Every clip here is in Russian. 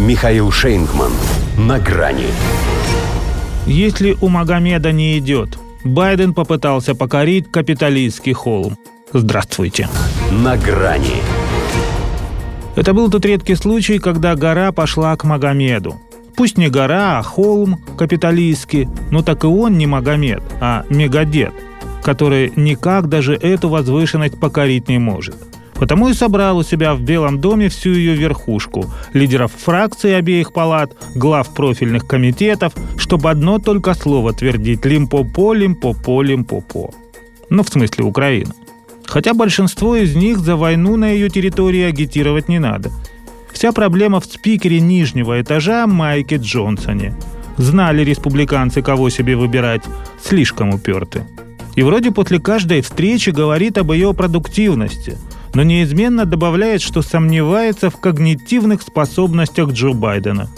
Михаил Шейнгман. На грани. Если у Магомеда не идет, Байден попытался покорить капиталистский холм. Здравствуйте. На грани. Это был тот редкий случай, когда гора пошла к Магомеду. Пусть не гора, а холм капиталистский, но так и он не Магомед, а Мегадет, который никак даже эту возвышенность покорить не может – Потому и собрал у себя в Белом доме всю ее верхушку, лидеров фракций обеих палат, глав профильных комитетов, чтобы одно только слово твердить «Лимпопо, Лимпопо, Лимпопо». Ну, в смысле Украина. Хотя большинство из них за войну на ее территории агитировать не надо. Вся проблема в спикере нижнего этажа Майке Джонсоне. Знали республиканцы, кого себе выбирать, слишком уперты. И вроде после каждой встречи говорит об ее продуктивности – но неизменно добавляет, что сомневается в когнитивных способностях Джо Байдена.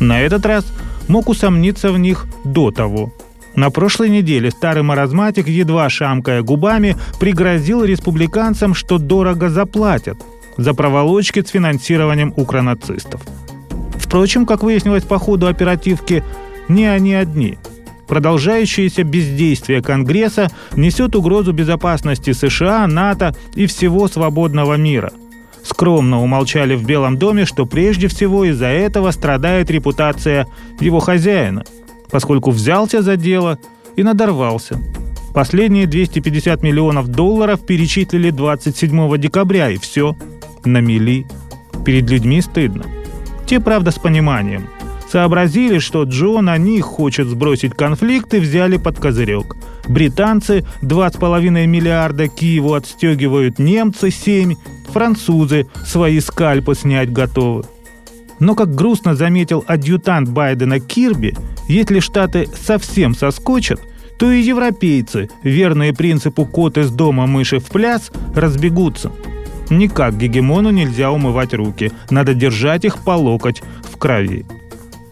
На этот раз мог усомниться в них до того. На прошлой неделе старый маразматик, едва шамкая губами, пригрозил республиканцам, что дорого заплатят за проволочки с финансированием укронацистов. Впрочем, как выяснилось по ходу оперативки, не они одни – Продолжающееся бездействие Конгресса несет угрозу безопасности США, НАТО и всего свободного мира. Скромно умолчали в Белом доме, что прежде всего из-за этого страдает репутация его хозяина, поскольку взялся за дело и надорвался. Последние 250 миллионов долларов перечислили 27 декабря, и все, на мели. Перед людьми стыдно. Те, правда, с пониманием – Сообразили, что Джо на них хочет сбросить конфликт и взяли под козырек. Британцы 2,5 миллиарда Киеву отстегивают, немцы 7, французы свои скальпы снять готовы. Но, как грустно заметил адъютант Байдена Кирби, если Штаты совсем соскочат, то и европейцы, верные принципу «кот из дома, мыши в пляс», разбегутся. Никак гегемону нельзя умывать руки, надо держать их по локоть в крови.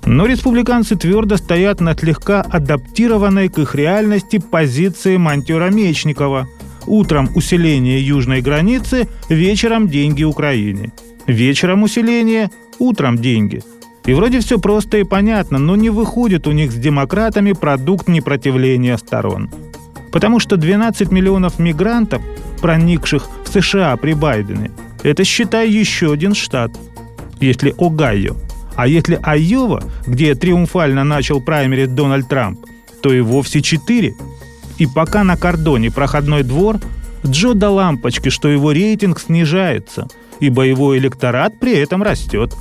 Но республиканцы твердо стоят на слегка адаптированной к их реальности позиции монтера Мечникова. Утром усиление южной границы, вечером деньги Украине. Вечером усиление, утром деньги. И вроде все просто и понятно, но не выходит у них с демократами продукт непротивления сторон. Потому что 12 миллионов мигрантов, проникших в США при Байдене, это, считай, еще один штат. Если Огайо – а если Айова, где триумфально начал праймерить Дональд Трамп, то и вовсе четыре. И пока на кордоне проходной двор, Джо до лампочки, что его рейтинг снижается, и боевой электорат при этом растет.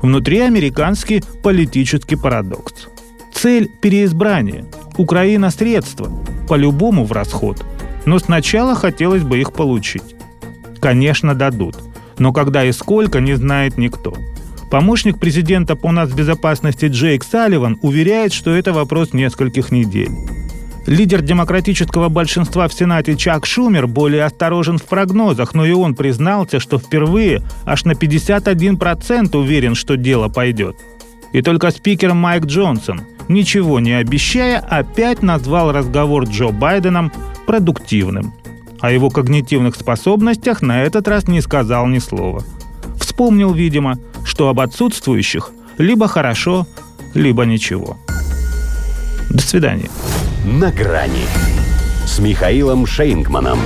Внутри американский политический парадокс. Цель переизбрания. Украина средства. По-любому в расход. Но сначала хотелось бы их получить. Конечно, дадут. Но когда и сколько, не знает никто – Помощник президента по нацбезопасности Джейк Салливан уверяет, что это вопрос нескольких недель. Лидер демократического большинства в Сенате Чак Шумер более осторожен в прогнозах, но и он признался, что впервые аж на 51% уверен, что дело пойдет. И только спикер Майк Джонсон, ничего не обещая, опять назвал разговор Джо Байденом продуктивным. О его когнитивных способностях на этот раз не сказал ни слова. Вспомнил, видимо, что об отсутствующих либо хорошо, либо ничего. До свидания. На грани с Михаилом Шейнгманом.